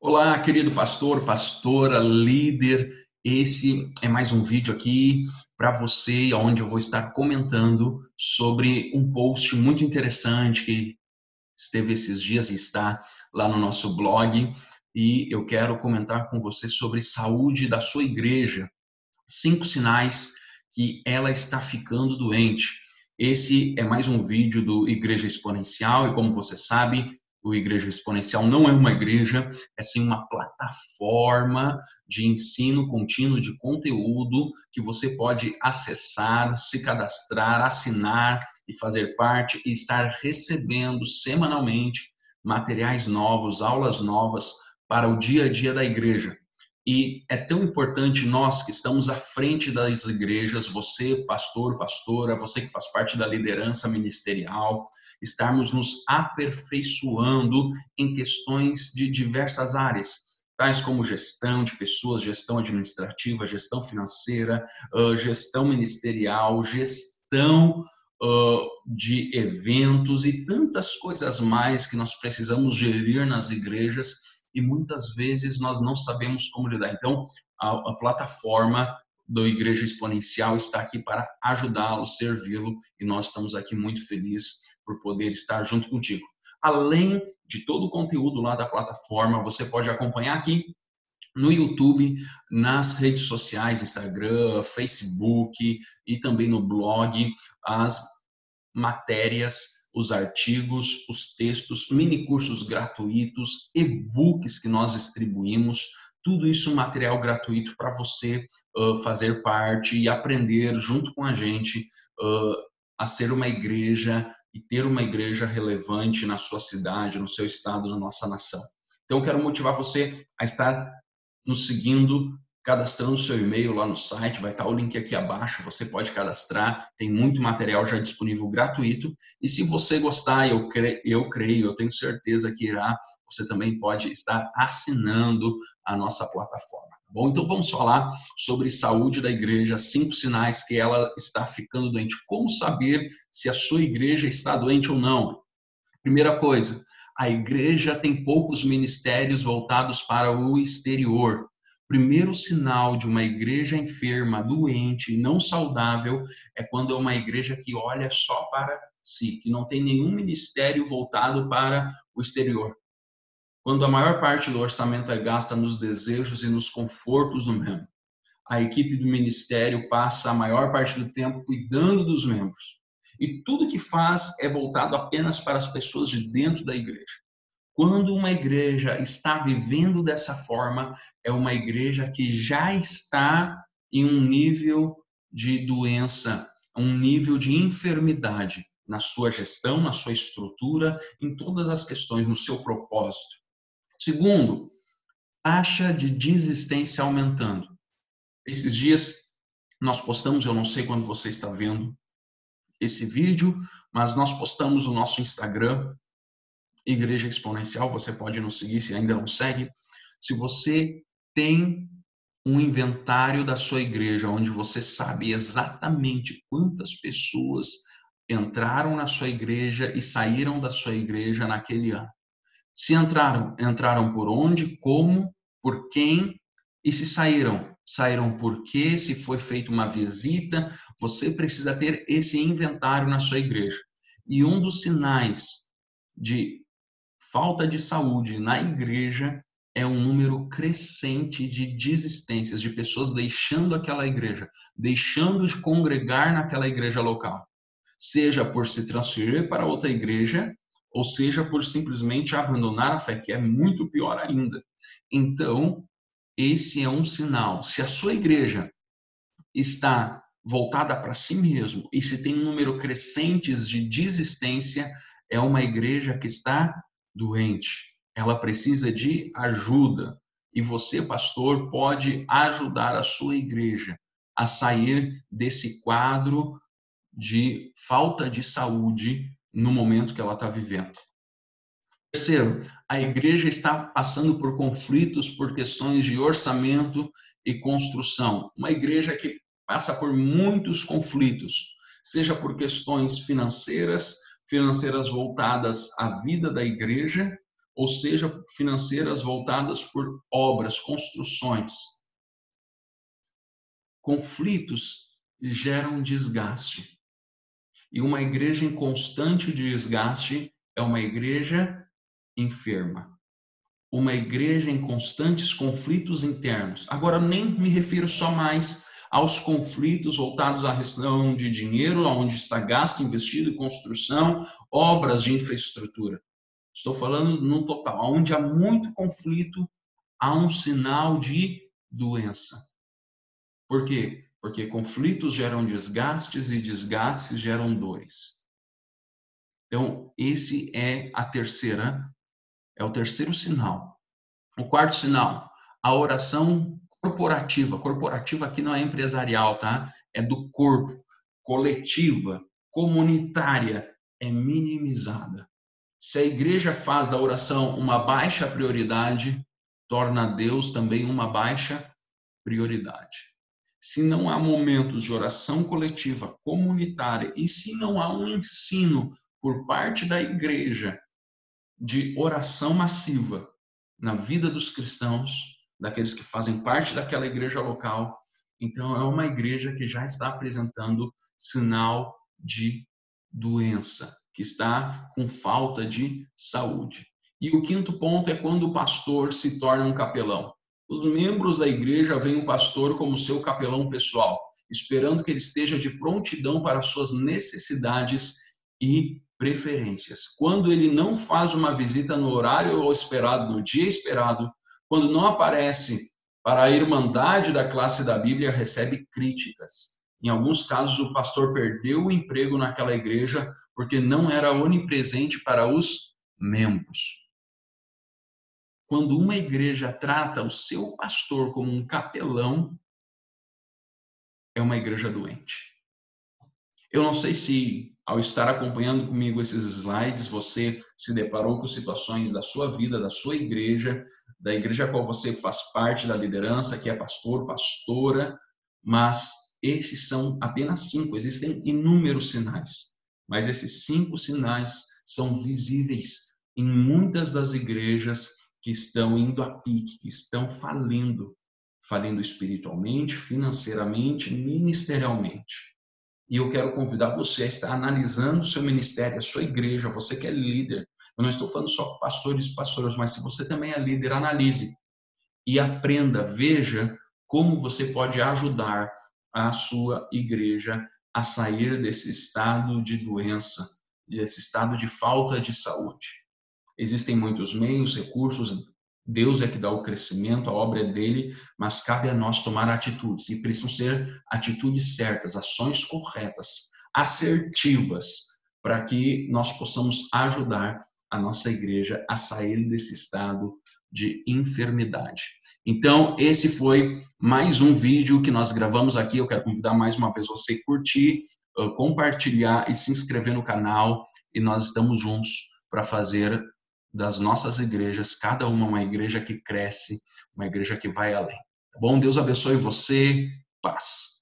Olá, querido pastor, pastora, líder. Esse é mais um vídeo aqui para você, onde eu vou estar comentando sobre um post muito interessante que esteve esses dias e está lá no nosso blog. E eu quero comentar com você sobre saúde da sua igreja. Cinco sinais que ela está ficando doente. Esse é mais um vídeo do Igreja Exponencial e como você sabe, o Igreja Exponencial não é uma igreja, é sim uma plataforma de ensino contínuo de conteúdo que você pode acessar, se cadastrar, assinar e fazer parte e estar recebendo semanalmente materiais novos, aulas novas para o dia a dia da igreja. E é tão importante nós que estamos à frente das igrejas, você, pastor, pastora, você que faz parte da liderança ministerial, estarmos nos aperfeiçoando em questões de diversas áreas, tais como gestão de pessoas, gestão administrativa, gestão financeira, gestão ministerial, gestão de eventos e tantas coisas mais que nós precisamos gerir nas igrejas e muitas vezes nós não sabemos como lidar. Então, a, plataforma do Igreja Exponencial está aqui para ajudá-lo, servi-lo e nós estamos aqui muito felizes por poder estar junto contigo. Além de todo o conteúdo lá da plataforma, você pode acompanhar aqui no YouTube, nas redes sociais, Instagram, Facebook e também no blog, as matérias, os artigos, os textos, mini cursos gratuitos, e-books que nós distribuímos, tudo isso material gratuito para você uh, fazer parte e aprender junto com a gente uh, a ser uma igreja e ter uma igreja relevante na sua cidade, no seu estado, na nossa nação. Então, eu quero motivar você a estar nos seguindo, cadastrando seu e-mail lá no site, vai estar o link aqui abaixo, você pode cadastrar, tem muito material já disponível gratuito. E se você gostar, eu, cre eu creio, eu tenho certeza que irá, você também pode estar assinando a nossa plataforma. Bom, então vamos falar sobre saúde da igreja, cinco sinais que ela está ficando doente. Como saber se a sua igreja está doente ou não? Primeira coisa, a igreja tem poucos ministérios voltados para o exterior. Primeiro sinal de uma igreja enferma, doente, não saudável, é quando é uma igreja que olha só para si, que não tem nenhum ministério voltado para o exterior. Quando a maior parte do orçamento é gasta nos desejos e nos confortos do membro, a equipe do ministério passa a maior parte do tempo cuidando dos membros. E tudo que faz é voltado apenas para as pessoas de dentro da igreja. Quando uma igreja está vivendo dessa forma, é uma igreja que já está em um nível de doença, um nível de enfermidade na sua gestão, na sua estrutura, em todas as questões, no seu propósito. Segundo, taxa de desistência aumentando. Esses dias nós postamos, eu não sei quando você está vendo esse vídeo, mas nós postamos o nosso Instagram, Igreja Exponencial, você pode nos seguir se ainda não segue. Se você tem um inventário da sua igreja, onde você sabe exatamente quantas pessoas entraram na sua igreja e saíram da sua igreja naquele ano. Se entraram, entraram por onde, como, por quem e se saíram. Saíram por quê, se foi feita uma visita. Você precisa ter esse inventário na sua igreja. E um dos sinais de falta de saúde na igreja é um número crescente de desistências, de pessoas deixando aquela igreja, deixando de congregar naquela igreja local. Seja por se transferir para outra igreja, ou seja por simplesmente abandonar a fé, que é muito pior ainda. Então, esse é um sinal. Se a sua igreja está voltada para si mesmo e se tem um número crescentes de desistência, é uma igreja que está doente. Ela precisa de ajuda. E você, pastor, pode ajudar a sua igreja a sair desse quadro de falta de saúde no momento que ela está vivendo. Terceiro, a igreja está passando por conflitos por questões de orçamento e construção. Uma igreja que passa por muitos conflitos, seja por questões financeiras, financeiras voltadas à vida da igreja, ou seja, financeiras voltadas por obras, construções. Conflitos geram desgaste. E uma igreja em constante desgaste é uma igreja enferma. Uma igreja em constantes conflitos internos. Agora, nem me refiro só mais aos conflitos voltados à questão de dinheiro, onde está gasto investido construção, obras de infraestrutura. Estou falando no total, onde há muito conflito, há um sinal de doença. Por quê? Porque conflitos geram desgastes e desgastes geram dores. Então, esse é a terceira, é o terceiro sinal. O quarto sinal, a oração corporativa. Corporativa aqui não é empresarial, tá? É do corpo, coletiva, comunitária, é minimizada. Se a igreja faz da oração uma baixa prioridade, torna Deus também uma baixa prioridade. Se não há momentos de oração coletiva, comunitária, e se não há um ensino por parte da igreja de oração massiva na vida dos cristãos, daqueles que fazem parte daquela igreja local. Então, é uma igreja que já está apresentando sinal de doença, que está com falta de saúde. E o quinto ponto é quando o pastor se torna um capelão. Os membros da igreja veem o pastor como seu capelão pessoal, esperando que ele esteja de prontidão para suas necessidades e preferências. Quando ele não faz uma visita no horário esperado, no dia esperado, quando não aparece para a irmandade da classe da Bíblia, recebe críticas. Em alguns casos, o pastor perdeu o emprego naquela igreja porque não era onipresente para os membros. Quando uma igreja trata o seu pastor como um capelão, é uma igreja doente. Eu não sei se, ao estar acompanhando comigo esses slides, você se deparou com situações da sua vida, da sua igreja, da igreja a qual você faz parte da liderança, que é pastor, pastora, mas esses são apenas cinco, existem inúmeros sinais, mas esses cinco sinais são visíveis em muitas das igrejas que estão indo a pique, que estão falindo, falindo espiritualmente, financeiramente, ministerialmente. E eu quero convidar você a estar analisando o seu ministério, a sua igreja, você que é líder, eu não estou falando só com pastores e pastoras, mas se você também é líder, analise e aprenda, veja como você pode ajudar a sua igreja a sair desse estado de doença, desse estado de falta de saúde. Existem muitos meios, recursos, Deus é que dá o crescimento, a obra é dele, mas cabe a nós tomar atitudes e precisam ser atitudes certas, ações corretas, assertivas, para que nós possamos ajudar a nossa igreja a sair desse estado de enfermidade. Então, esse foi mais um vídeo que nós gravamos aqui. Eu quero convidar mais uma vez você a curtir, compartilhar e se inscrever no canal. E nós estamos juntos para fazer das nossas igrejas, cada uma uma igreja que cresce, uma igreja que vai além. Tá bom? Deus abençoe você. Paz.